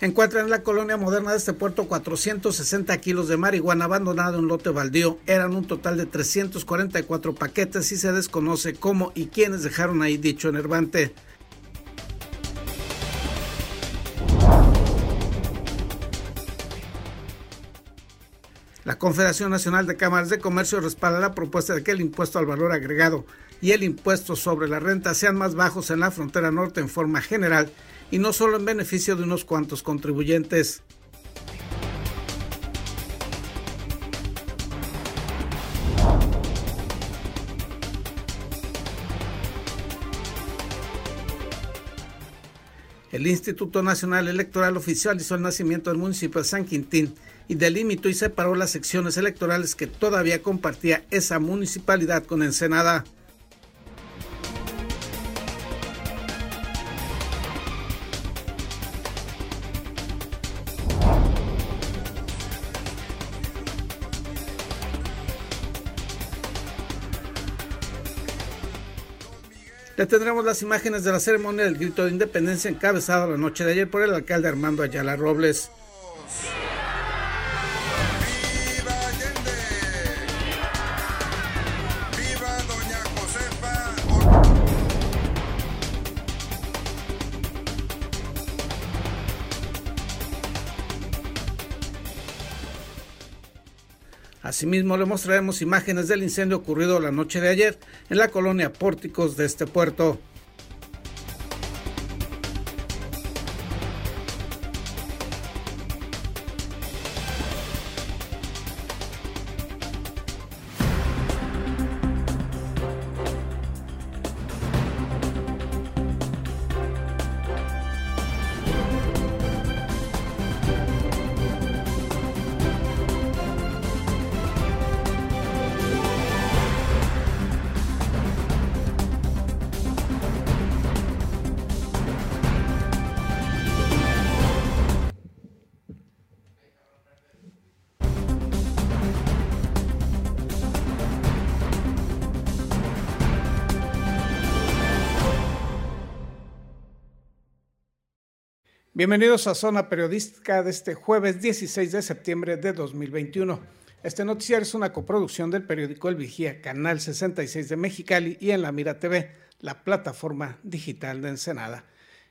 Encuentran en la colonia moderna de este puerto 460 kilos de marihuana abandonada en lote baldío. Eran un total de 344 paquetes y se desconoce cómo y quiénes dejaron ahí dicho enervante. La Confederación Nacional de Cámaras de Comercio respalda la propuesta de que el impuesto al valor agregado y el impuesto sobre la renta sean más bajos en la frontera norte en forma general y no solo en beneficio de unos cuantos contribuyentes. El Instituto Nacional Electoral oficializó el nacimiento del municipio de San Quintín y delimitó y separó las secciones electorales que todavía compartía esa municipalidad con Ensenada. Tendremos las imágenes de la ceremonia del grito de independencia encabezada la noche de ayer por el alcalde Armando Ayala Robles. Asimismo, le mostraremos imágenes del incendio ocurrido la noche de ayer en la colonia Pórticos de este puerto. Bienvenidos a Zona Periodística de este jueves 16 de septiembre de 2021. Este noticiario es una coproducción del periódico El Vigía, Canal 66 de Mexicali y en La Mira TV, la plataforma digital de Ensenada.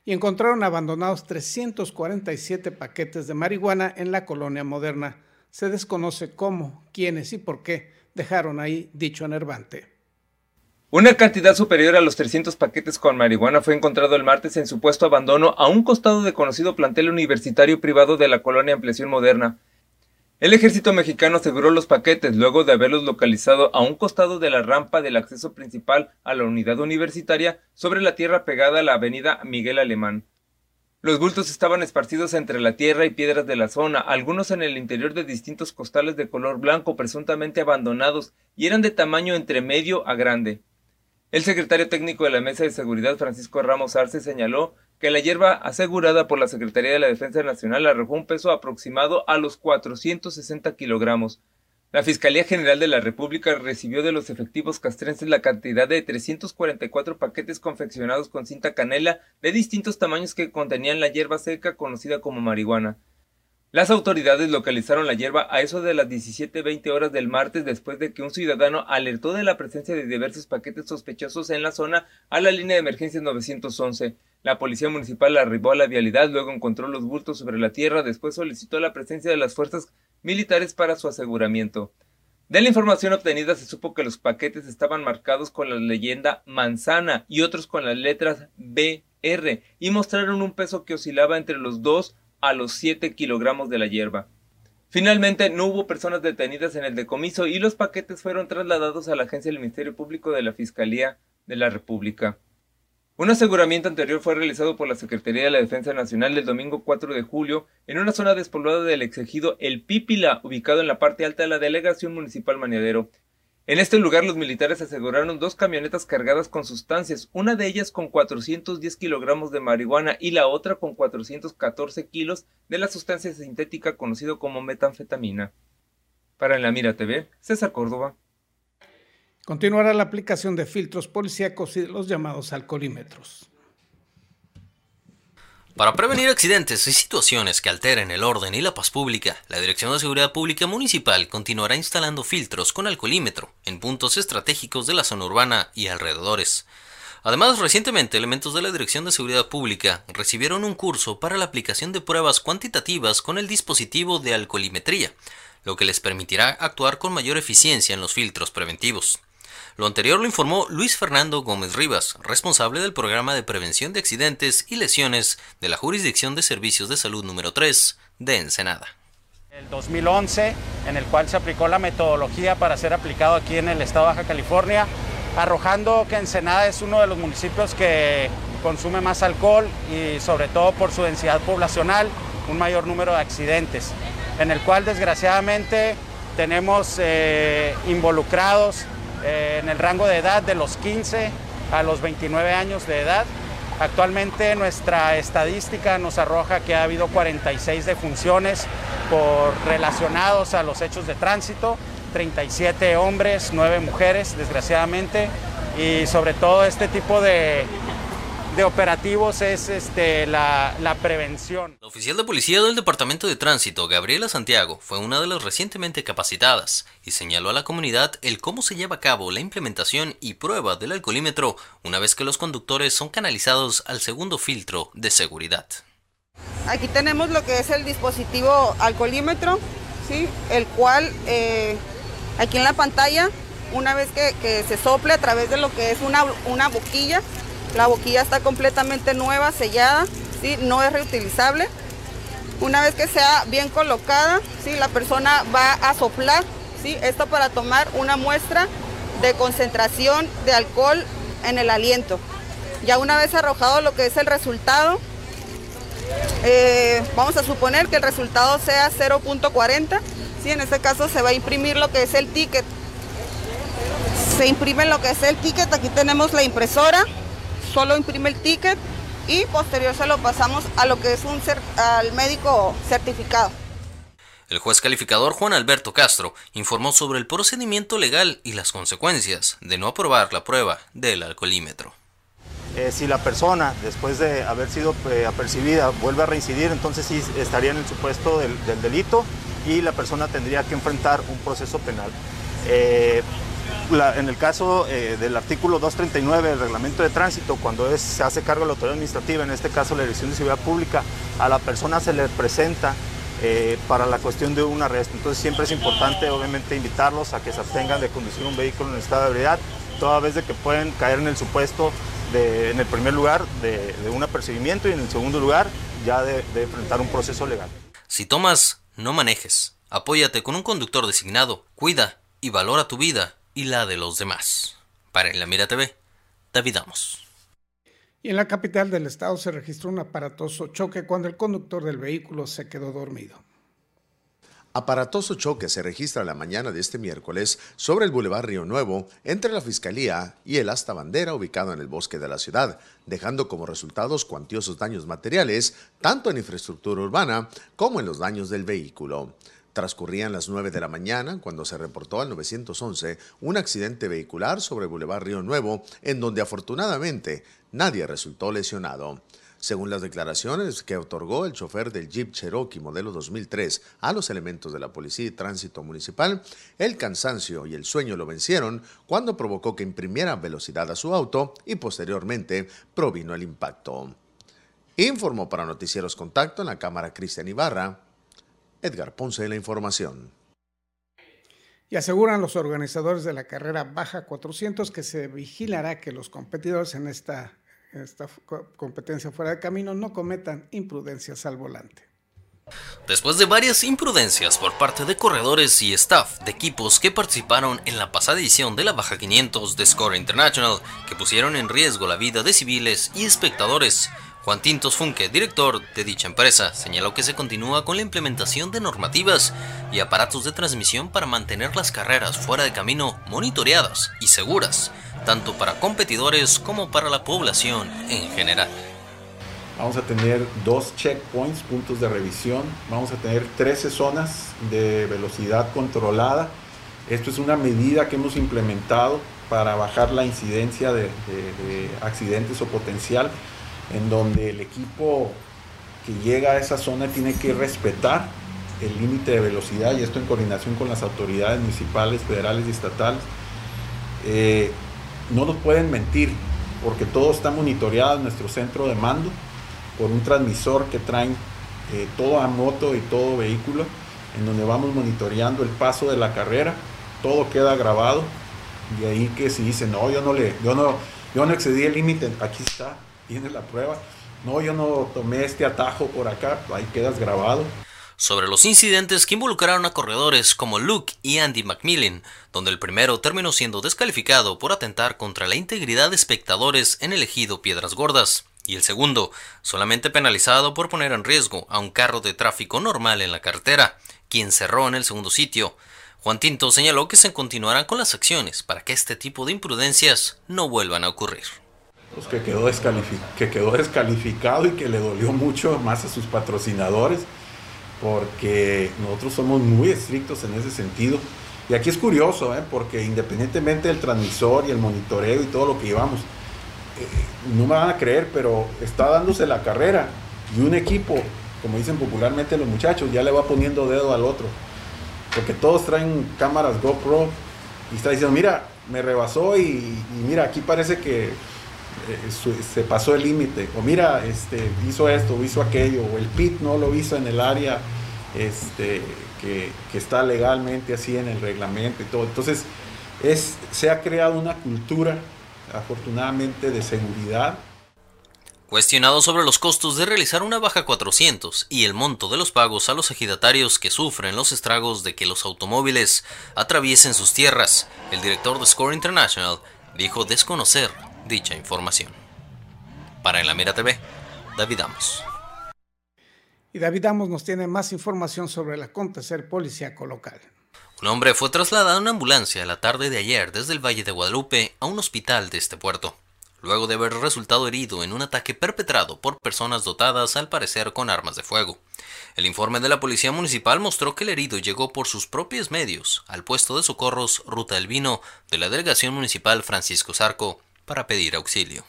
Y encontraron abandonados 347 paquetes de marihuana en la colonia moderna. Se desconoce cómo, quiénes y por qué dejaron ahí dicho enervante. Una cantidad superior a los 300 paquetes con marihuana fue encontrado el martes en supuesto abandono a un costado de conocido plantel universitario privado de la colonia Ampliación Moderna. El ejército mexicano aseguró los paquetes luego de haberlos localizado a un costado de la rampa del acceso principal a la unidad universitaria sobre la tierra pegada a la avenida Miguel Alemán. Los bultos estaban esparcidos entre la tierra y piedras de la zona, algunos en el interior de distintos costales de color blanco presuntamente abandonados y eran de tamaño entre medio a grande. El secretario técnico de la Mesa de Seguridad, Francisco Ramos Arce, señaló que la hierba asegurada por la Secretaría de la Defensa Nacional arrojó un peso aproximado a los 460 kilogramos. La Fiscalía General de la República recibió de los efectivos castrenses la cantidad de 344 paquetes confeccionados con cinta canela de distintos tamaños que contenían la hierba seca conocida como marihuana. Las autoridades localizaron la hierba a eso de las 17.20 horas del martes después de que un ciudadano alertó de la presencia de diversos paquetes sospechosos en la zona a la línea de emergencia 911. La policía municipal arribó a la vialidad, luego encontró los bultos sobre la tierra, después solicitó la presencia de las fuerzas militares para su aseguramiento. De la información obtenida se supo que los paquetes estaban marcados con la leyenda manzana y otros con las letras BR y mostraron un peso que oscilaba entre los 2 a los 7 kilogramos de la hierba. Finalmente, no hubo personas detenidas en el decomiso y los paquetes fueron trasladados a la agencia del Ministerio Público de la Fiscalía de la República. Un aseguramiento anterior fue realizado por la Secretaría de la Defensa Nacional el domingo 4 de julio en una zona despoblada del exegido El Pípila, ubicado en la parte alta de la delegación municipal Maniadero, en este lugar los militares aseguraron dos camionetas cargadas con sustancias, una de ellas con 410 kilogramos de marihuana y la otra con 414 kilos de la sustancia sintética conocida como metanfetamina. Para la Mira TV, César Córdoba. Continuará la aplicación de filtros policíacos y los llamados alcoholímetros. Para prevenir accidentes y situaciones que alteren el orden y la paz pública, la Dirección de Seguridad Pública Municipal continuará instalando filtros con alcoholímetro en puntos estratégicos de la zona urbana y alrededores. Además, recientemente elementos de la Dirección de Seguridad Pública recibieron un curso para la aplicación de pruebas cuantitativas con el dispositivo de alcoholimetría, lo que les permitirá actuar con mayor eficiencia en los filtros preventivos. Lo anterior lo informó Luis Fernando Gómez Rivas, responsable del programa de prevención de accidentes y lesiones de la Jurisdicción de Servicios de Salud número 3 de Ensenada. El 2011, en el cual se aplicó la metodología para ser aplicado aquí en el estado de Baja California, arrojando que Ensenada es uno de los municipios que consume más alcohol y sobre todo por su densidad poblacional, un mayor número de accidentes, en el cual desgraciadamente tenemos eh, involucrados eh, en el rango de edad de los 15 a los 29 años de edad. Actualmente nuestra estadística nos arroja que ha habido 46 defunciones por relacionados a los hechos de tránsito, 37 hombres, 9 mujeres, desgraciadamente, y sobre todo este tipo de de operativos es este, la, la, prevención. La oficial de policía del Departamento de Tránsito, Gabriela Santiago, fue una de las recientemente capacitadas y señaló a la comunidad el cómo se lleva a cabo la implementación y prueba del alcoholímetro una vez que los conductores son canalizados al segundo filtro de seguridad. Aquí tenemos lo que es el dispositivo alcoholímetro, ¿sí? el cual eh, aquí en la pantalla, una vez que, que, se sople a través de lo que es una, una boquilla, la boquilla está completamente nueva, sellada, ¿sí? no es reutilizable. Una vez que sea bien colocada, ¿sí? la persona va a soplar, ¿sí? esto para tomar una muestra de concentración de alcohol en el aliento. Ya una vez arrojado lo que es el resultado, eh, vamos a suponer que el resultado sea 0.40, ¿sí? en este caso se va a imprimir lo que es el ticket. Se imprime lo que es el ticket, aquí tenemos la impresora, solo imprime el ticket y posterior se lo pasamos a lo que es un al médico certificado. El juez calificador Juan Alberto Castro informó sobre el procedimiento legal y las consecuencias de no aprobar la prueba del alcoholímetro. Eh, si la persona, después de haber sido eh, apercibida, vuelve a reincidir, entonces sí estaría en el supuesto del, delito y la persona tendría que enfrentar un proceso penal. Eh, en el caso eh, del artículo 239 del reglamento de tránsito, cuando se hace cargo de la autoridad administrativa, en este caso la Dirección de Seguridad Pública, a la persona se le presenta eh, para la cuestión de un arresto. Entonces siempre es importante obviamente invitarlos a que se abstengan de conducir un vehículo en estado de ebriedad, toda vez de que pueden caer en el supuesto de, en el primer lugar de, un apercibimiento y en el segundo lugar ya de, de enfrentar un proceso legal. Si tomas, no manejes. Apóyate con un conductor designado. Cuida y valora tu vida y la de los demás. Para En la Mira TV, David Amos. Y en la capital del estado se registró un aparatoso choque cuando el conductor del vehículo se quedó dormido. Aparatoso choque se registra la mañana de este miércoles sobre el Boulevard Río Nuevo entre la Fiscalía y el Asta Bandera ubicado en el bosque de la ciudad, dejando como resultados cuantiosos daños materiales tanto en infraestructura urbana como en los daños del vehículo. Transcurrían las 9 de la mañana cuando se reportó al 911 un accidente vehicular sobre Boulevard Río Nuevo, en donde afortunadamente nadie resultó lesionado. Según las declaraciones que otorgó el chofer del Jeep Cherokee modelo 2003 a los elementos de la Policía y Tránsito Municipal, el cansancio y el sueño lo vencieron cuando provocó que imprimiera velocidad a su auto y posteriormente provino el impacto. Informó para Noticieros Contacto en la Cámara Cristian Ibarra, Edgar Ponce de la información. Y aseguran los organizadores de la carrera Baja 400 que se vigilará que los competidores en esta, esta competencia fuera de camino no cometan imprudencias al volante. Después de varias imprudencias por parte de corredores y staff de equipos que participaron en la pasada edición de la Baja 500 de Score International, que pusieron en riesgo la vida de civiles y espectadores, Juan Tintos Funke, director de dicha empresa, señaló que se continúa con la implementación de normativas y aparatos de transmisión para mantener las carreras fuera de camino monitoreadas y seguras, tanto para competidores como para la población en general. Vamos a tener dos checkpoints, puntos de revisión. Vamos a tener 13 zonas de velocidad controlada. Esto es una medida que hemos implementado para bajar la incidencia de, de accidentes o potencial en donde el equipo que llega a esa zona tiene que respetar el límite de velocidad y esto en coordinación con las autoridades municipales, federales y estatales. Eh, no nos pueden mentir porque todo está monitoreado en nuestro centro de mando por un transmisor que traen eh, todo a moto y todo vehículo, en donde vamos monitoreando el paso de la carrera, todo queda grabado y ahí que si dice no, yo no le, yo no, yo no excedí el límite, aquí está, tiene la prueba, no, yo no tomé este atajo por acá, ahí quedas grabado sobre los incidentes que involucraron a corredores como Luke y Andy McMillan, donde el primero terminó siendo descalificado por atentar contra la integridad de espectadores en el ejido Piedras Gordas, y el segundo solamente penalizado por poner en riesgo a un carro de tráfico normal en la carretera, quien cerró en el segundo sitio. Juan Tinto señaló que se continuarán con las acciones para que este tipo de imprudencias no vuelvan a ocurrir. Pues que quedó, que quedó descalificado y que le dolió mucho más a sus patrocinadores porque nosotros somos muy estrictos en ese sentido. Y aquí es curioso, ¿eh? porque independientemente del transmisor y el monitoreo y todo lo que llevamos, eh, no me van a creer, pero está dándose la carrera y un equipo, como dicen popularmente los muchachos, ya le va poniendo dedo al otro. Porque todos traen cámaras GoPro y está diciendo, mira, me rebasó y mira, aquí parece que se pasó el límite, o mira, este, hizo esto, o hizo aquello, o el PIT no lo hizo en el área este, que, está legalmente así en el reglamento y todo. Entonces, es, se ha creado una cultura, afortunadamente, de seguridad. Cuestionado sobre los costos de realizar una baja 400 y el monto de los pagos a los ejidatarios que sufren los estragos de que los automóviles atraviesen sus tierras, el director de Score International dijo desconocer dicha información. Para En la Mira TV, David Amos. Y David Amos nos tiene más información sobre el acontecer policíaco local. Un hombre fue trasladado en ambulancia la tarde de ayer desde el Valle de Guadalupe a un hospital de este puerto, luego de haber resultado herido en un ataque perpetrado por personas dotadas al parecer con armas de fuego. El informe de la Policía Municipal mostró que el herido llegó por sus propios medios al puesto de socorros Ruta del Vino de la Delegación Municipal Francisco Zarco, para pedir auxilio.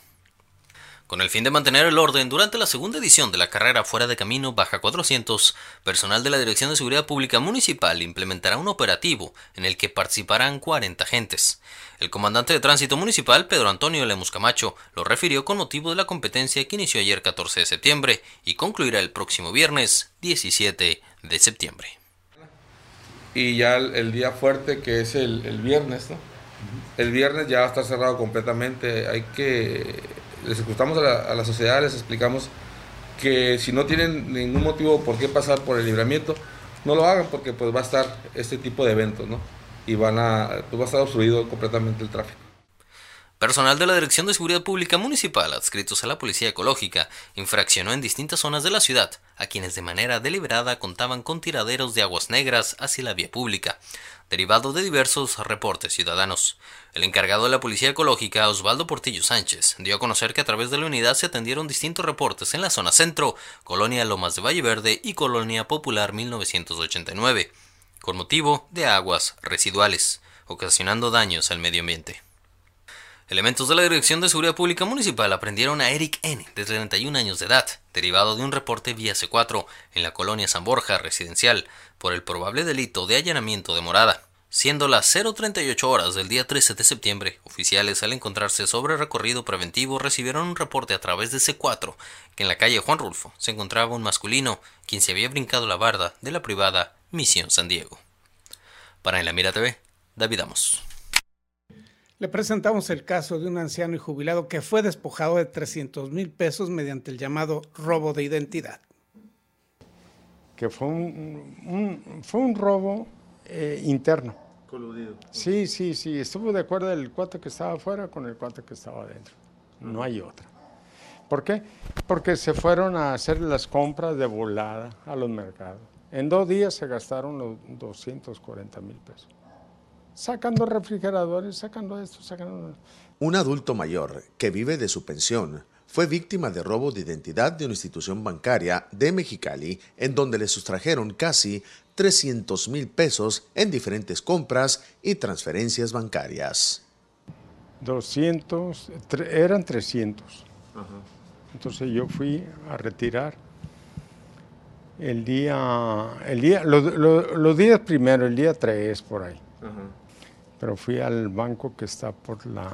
Con el fin de mantener el orden, durante la segunda edición de la carrera fuera de camino Baja 400, personal de la Dirección de Seguridad Pública Municipal implementará un operativo en el que participarán 40 agentes. El comandante de tránsito municipal, Pedro Antonio Lemus Camacho, lo refirió con motivo de la competencia que inició ayer 14 de septiembre y concluirá el próximo viernes 17 de septiembre. Y ya el, día fuerte que es el, el viernes, ¿no? El viernes ya va a estar cerrado completamente. Hay que, les escuchamos a la, sociedad, les explicamos que si no tienen ningún motivo por qué pasar por el libramiento, no lo hagan porque pues va a estar este tipo de eventos, ¿no? Y van a, pues va a estar obstruido completamente el tráfico. Personal de la Dirección de Seguridad Pública Municipal, adscritos a la Policía Ecológica, infraccionó en distintas zonas de la ciudad a quienes de manera deliberada contaban con tiraderos de aguas negras hacia la vía pública, derivado de diversos reportes ciudadanos. El encargado de la Policía Ecológica, Osvaldo Portillo Sánchez, dio a conocer que a través de la unidad se atendieron distintos reportes en la zona centro, Colonia Lomas de Valle Verde y Colonia Popular 1989, con motivo de aguas residuales, ocasionando daños al medio ambiente. Elementos de la Dirección de Seguridad Pública Municipal aprendieron a Eric N., de 31 años de edad, derivado de un reporte vía C4 en la colonia San Borja residencial, por el probable delito de allanamiento de morada. Siendo las 0.38 horas del día 13 de septiembre, oficiales al encontrarse sobre recorrido preventivo recibieron un reporte a través de C4 que en la calle Juan Rulfo se encontraba un masculino quien se había brincado la barda de la privada Misión San Diego. Para En la Mira TV, David Amos. Le presentamos el caso de un anciano y jubilado que fue despojado de 300 mil pesos mediante el llamado robo de identidad. Que fue un, fue un robo eh, interno. Coludido. Sí, sí, sí. Estuvo de acuerdo el cuate que estaba afuera con el cuate que estaba adentro. No hay otra. ¿Por qué? Porque se fueron a hacer las compras de volada a los mercados. En dos días se gastaron los 240 mil pesos sacando refrigeradores, sacando esto, sacando... Un adulto mayor que vive de su pensión fue víctima de robo de identidad de una institución bancaria de Mexicali, en donde le sustrajeron casi 300 mil pesos en diferentes compras y transferencias bancarias. 200, eran 300. Entonces yo fui a retirar El día, el día, los días primero, el día 3 por ahí. Pero fui al banco que está por la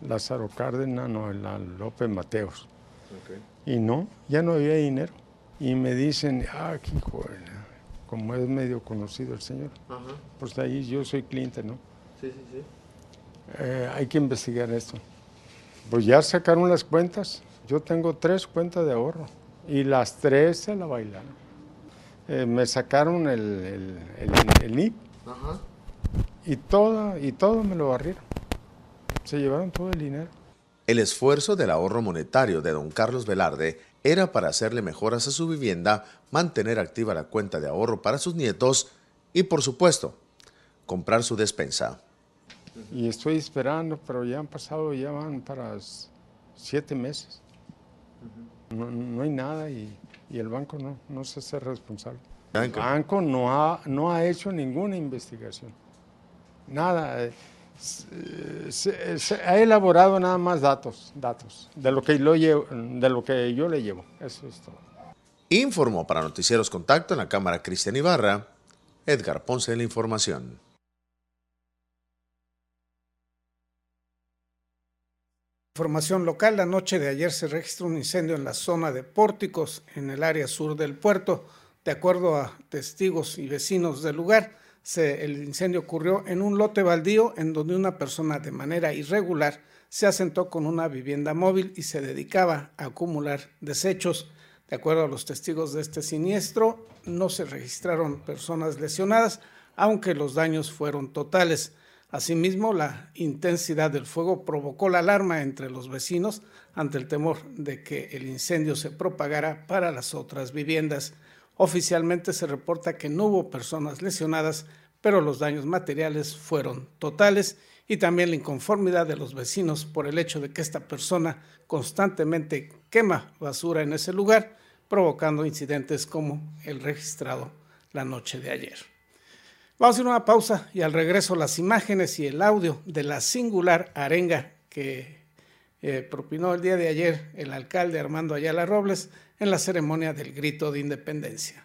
Lázaro Cárdenas, no, la López Mateos. Y no, ya no había dinero. Y me dicen, ah, qué como es medio conocido el señor, pues ahí yo soy cliente, ¿no? Sí, sí, sí. Eh, hay que investigar esto. Pues ya sacaron las cuentas. Yo tengo tres cuentas de ahorro y las tres se la bailaron. Eh, me sacaron el, el, el, NIP y todo, y todo me lo barrieron. Se llevaron todo el dinero. El esfuerzo del ahorro monetario de don Carlos Velarde era para hacerle mejoras a su vivienda, mantener activa la cuenta de ahorro para sus nietos y, por supuesto, comprar su despensa. Y estoy esperando, pero ya han pasado, ya van para siete meses. no, hay nada y, el banco no, no se hace responsable. El banco no ha, no ha hecho ninguna investigación. Nada. Se, ha elaborado nada más datos, datos de lo que, lo de lo que yo le llevo. Eso es todo. Informó para Noticieros Contacto en la Cámara Cristian Ibarra, Edgar Ponce de la Información. Información local, la noche de ayer se registró un incendio en la zona de Pórticos, en el área sur del puerto. De acuerdo a testigos y vecinos del lugar, el incendio ocurrió en un lote baldío en donde una persona de manera irregular se asentó con una vivienda móvil y se dedicaba a acumular desechos. De acuerdo a los testigos de este siniestro, no se registraron personas lesionadas, aunque los daños fueron totales. Asimismo, la intensidad del fuego provocó la alarma entre los vecinos ante el temor de que el incendio se propagara para las otras viviendas. Oficialmente se reporta que no hubo personas lesionadas, pero los daños materiales fueron totales y también la inconformidad de los vecinos por el hecho de que esta persona constantemente quema basura en ese lugar, provocando incidentes como el registrado la noche de ayer. Vamos a ir una pausa y al regreso las imágenes y el audio de la singular arenga que eh, propinó el día de ayer el alcalde Armando Ayala Robles en la ceremonia del grito de independencia.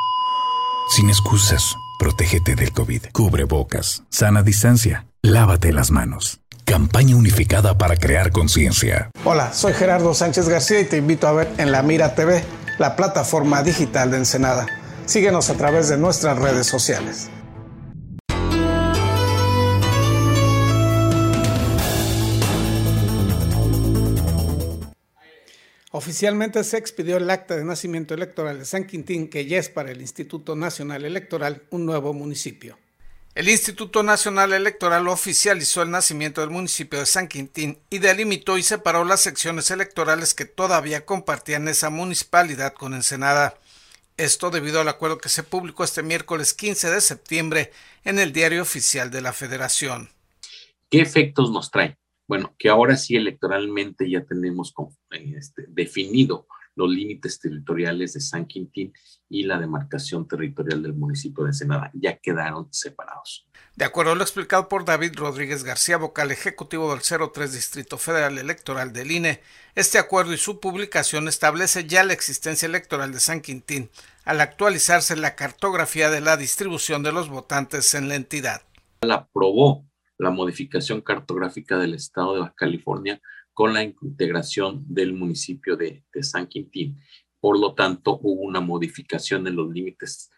Sin excusas, protégete del COVID. Cubre bocas, sana distancia, lávate las manos. Campaña unificada para crear conciencia. Hola, soy Gerardo Sánchez García y te invito a ver en La Mira TV, la plataforma digital de Ensenada. Síguenos a través de nuestras redes sociales. Oficialmente se expidió el acta de nacimiento electoral de San Quintín, que ya es para el Instituto Nacional Electoral un nuevo municipio. El Instituto Nacional Electoral oficializó el nacimiento del municipio de San Quintín y delimitó y separó las secciones electorales que todavía compartían esa municipalidad con Ensenada. Esto debido al acuerdo que se publicó este miércoles 15 de septiembre en el Diario Oficial de la Federación. ¿Qué efectos nos trae? Bueno, que ahora sí electoralmente ya tenemos este, definido los límites territoriales de San Quintín y la demarcación territorial del municipio de Ensenada. Ya quedaron separados. De acuerdo a lo explicado por David Rodríguez García, vocal ejecutivo del 03 Distrito Federal Electoral del INE, este acuerdo y su publicación establece ya la existencia electoral de San Quintín, al actualizarse la cartografía de la distribución de los votantes en la entidad. La aprobó la modificación cartográfica del estado de Baja California con la integración del municipio de, San Quintín. Por lo tanto, hubo una modificación en los límites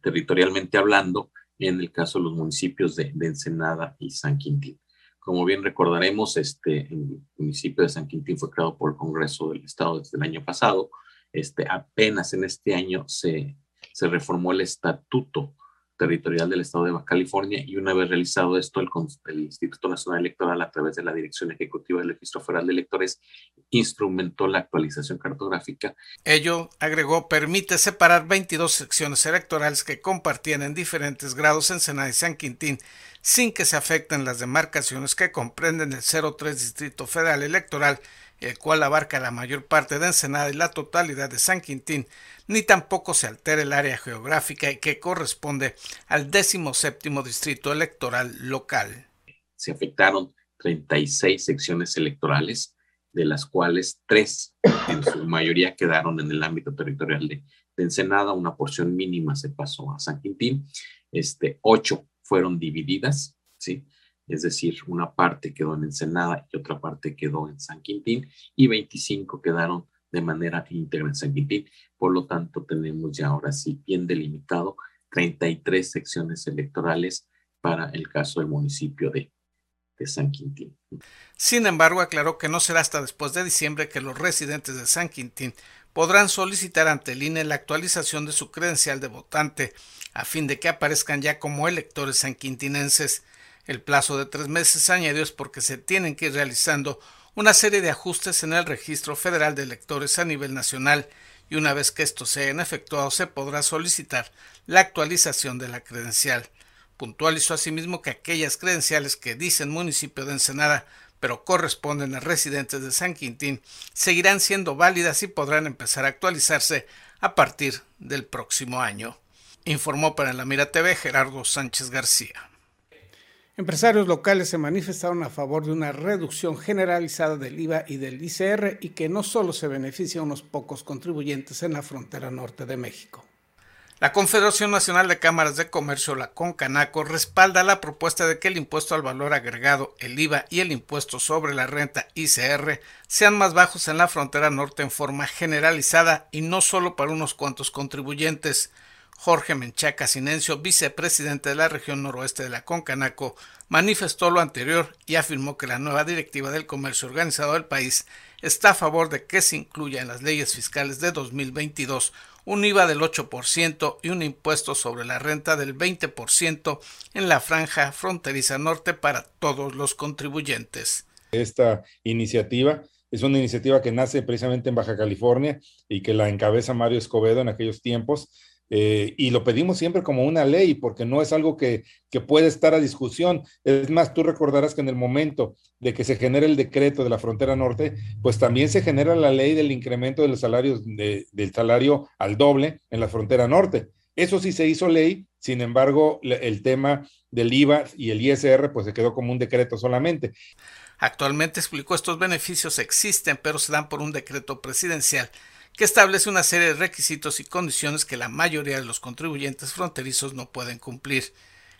territorialmente hablando en el caso de los municipios de, Ensenada y San Quintín. Como bien recordaremos, este, el municipio de San Quintín fue creado por el Congreso del Estado desde el año pasado. Este, apenas en este año se, se reformó el estatuto territorial del Estado de Baja California y una vez realizado esto, el, Instituto Nacional Electoral a través de la Dirección Ejecutiva del Registro Federal de Electores instrumentó la actualización cartográfica. Ello, agregó, permite separar 22 secciones electorales que compartían en diferentes grados en Senado y San Quintín sin que se afecten las demarcaciones que comprenden el 03 Distrito Federal Electoral el cual abarca la mayor parte de Ensenada y la totalidad de San Quintín, ni tampoco se altera el área geográfica que corresponde al 17 distrito electoral local. Se afectaron 36 secciones electorales, de las cuales tres en su mayoría quedaron en el ámbito territorial de, Ensenada, una porción mínima se pasó a San Quintín, este, ocho fueron divididas, ¿sí? Es decir, una parte quedó en Ensenada y otra parte quedó en San Quintín y 25 quedaron de manera íntegra en San Quintín. Por lo tanto, tenemos ya ahora sí bien delimitado 33 secciones electorales para el caso del municipio de, de San Quintín. Sin embargo, aclaró que no será hasta después de diciembre que los residentes de San Quintín podrán solicitar ante el INE la actualización de su credencial de votante a fin de que aparezcan ya como electores sanquintinenses. El plazo de tres meses añadió es porque se tienen que ir realizando una serie de ajustes en el registro federal de electores a nivel nacional y una vez que estos se hayan efectuado se podrá solicitar la actualización de la credencial. Puntualizó asimismo que aquellas credenciales que dicen municipio de Ensenada pero corresponden a residentes de San Quintín seguirán siendo válidas y podrán empezar a actualizarse a partir del próximo año. Informó para la Mira TV Gerardo Sánchez García. Empresarios locales se manifestaron a favor de una reducción generalizada del IVA y del ICR y que no solo se beneficia a unos pocos contribuyentes en la frontera norte de México. La Confederación Nacional de Cámaras de Comercio, la CONCANACO, respalda la propuesta de que el impuesto al valor agregado, el IVA y el impuesto sobre la renta ICR sean más bajos en la frontera norte en forma generalizada y no solo para unos cuantos contribuyentes. Jorge Menchaca Sinencio, vicepresidente de la región noroeste de la Concanaco, manifestó lo anterior y afirmó que la nueva directiva del comercio organizado del país está a favor de que se incluya en las leyes fiscales de 2022 un IVA del 8% y un impuesto sobre la renta del 20% en la franja fronteriza norte para todos los contribuyentes. Esta iniciativa es una iniciativa que nace precisamente en Baja California y que la encabeza Mario Escobedo en aquellos tiempos eh, y lo pedimos siempre como una ley, porque no es algo que, puede estar a discusión. Es más, tú recordarás que en el momento de que se genera el decreto de la frontera norte, pues también se genera la ley del incremento de los salarios, del salario al doble en la frontera norte. Eso sí se hizo ley, sin embargo, el tema del IVA y el ISR, pues se quedó como un decreto solamente. Actualmente explicó estos beneficios existen, pero se dan por un decreto presidencial que establece una serie de requisitos y condiciones que la mayoría de los contribuyentes fronterizos no pueden cumplir.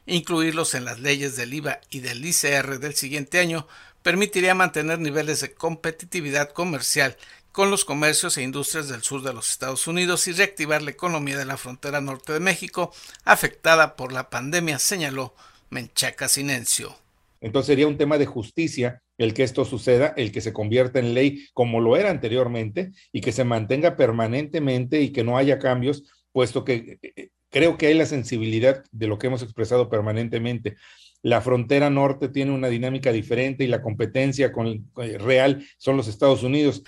Incluirlos en las leyes del IVA y del ICR del siguiente año permitiría mantener niveles de competitividad comercial con los comercios e industrias del sur de los Estados Unidos y reactivar la economía de la frontera norte de México afectada por la pandemia, señaló Menchaca Sinencio. Entonces sería un tema de justicia el que esto suceda, el que se convierta en ley como lo era anteriormente y que se mantenga permanentemente y que no haya cambios, puesto que eh, eh, creo que hay la sensibilidad de lo que hemos expresado permanentemente. La frontera norte tiene una dinámica diferente y la competencia con, eh, real son los Estados Unidos.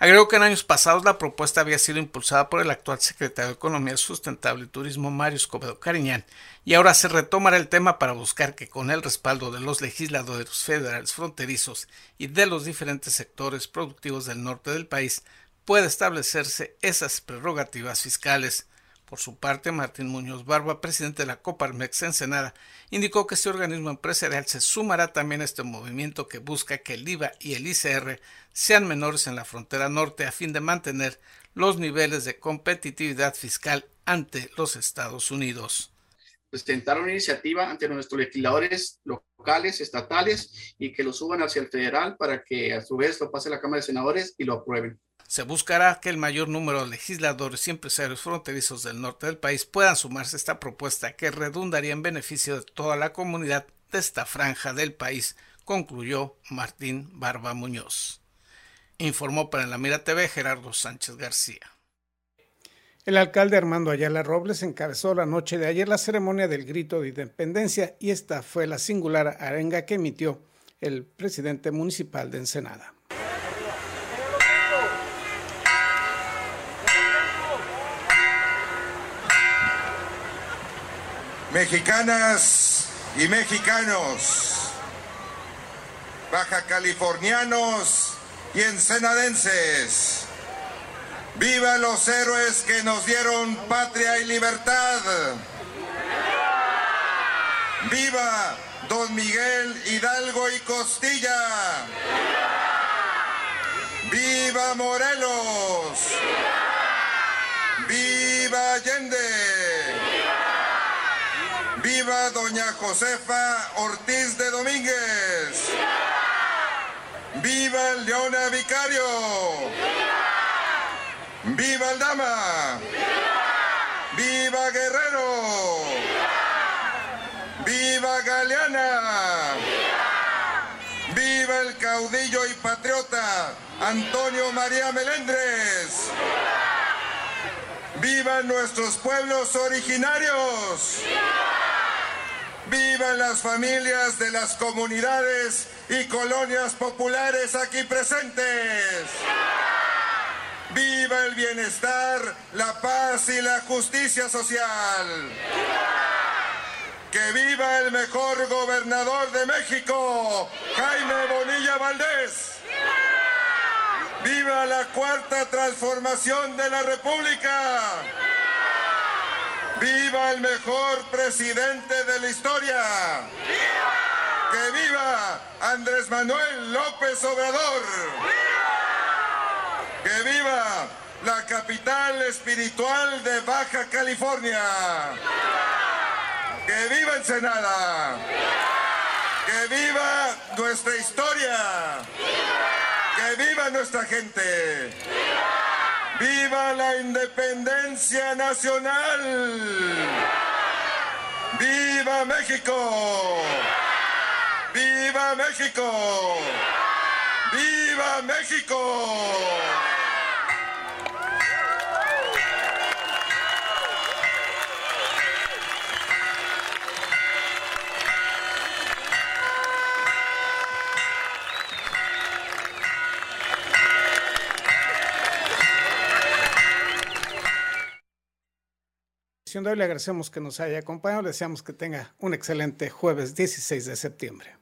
Agregó que en años pasados la propuesta había sido impulsada por el actual secretario de Economía Sustentable y Turismo Mario Escobedo Cariñán y ahora se retomará el tema para buscar que con el respaldo de los legisladores federales fronterizos y de los diferentes sectores productivos del norte del país pueda establecerse esas prerrogativas fiscales. Por su parte, Martín Muñoz Barba, presidente de la Coparmex Ensenada, indicó que este organismo empresarial se sumará también a este movimiento que busca que el IVA y el ICR sean menores en la frontera norte a fin de mantener los niveles de competitividad fiscal ante los Estados Unidos. Presentar una iniciativa ante nuestros legisladores locales, estatales y que lo suban hacia el federal para que a su vez lo pase a la Cámara de Senadores y lo aprueben se buscará que el mayor número de legisladores y empresarios fronterizos del norte del país puedan sumarse a esta propuesta que redundaría en beneficio de toda la comunidad de esta franja del país, concluyó Martín Barba Muñoz. Informó para la Mira TV Gerardo Sánchez García. El alcalde Armando Ayala Robles encabezó la noche de ayer la ceremonia del grito de independencia y esta fue la singular arenga que emitió el presidente municipal de Ensenada. Mexicanas y mexicanos, baja californianos y ensenadenses. Viva los héroes que nos dieron patria y libertad. Viva Don Miguel Hidalgo y Costilla. Viva Morelos. Viva Allende. ¡Viva doña Josefa Ortiz de Domínguez! ¡Viva Leona Vicario! ¡Viva el Dama! ¡Viva Guerrero! ¡Viva Galeana! ¡Viva el caudillo y patriota Antonio María Melendres! ¡Viva nuestros pueblos originarios! Vivan las familias de las comunidades y colonias populares aquí presentes. Viva el bienestar, la paz y la justicia social. Que viva el mejor gobernador de México, Jaime Bonilla Valdés. Viva la cuarta transformación de la República. ¡Viva el mejor presidente de la historia! ¡Viva! ¡Que viva Andrés Manuel López Obrador! ¡Viva! ¡Que viva la capital espiritual de Baja California! ¡Viva! ¡Que viva Ensenada! ¡Viva! ¡Que viva nuestra historia! ¡Viva! ¡Que viva nuestra gente! ¡Viva! ¡Viva la independencia nacional! ¡Viva México! ¡Viva México! ¡Viva México! De hoy le agradecemos que nos haya acompañado. Deseamos que tenga un excelente jueves 16 de septiembre.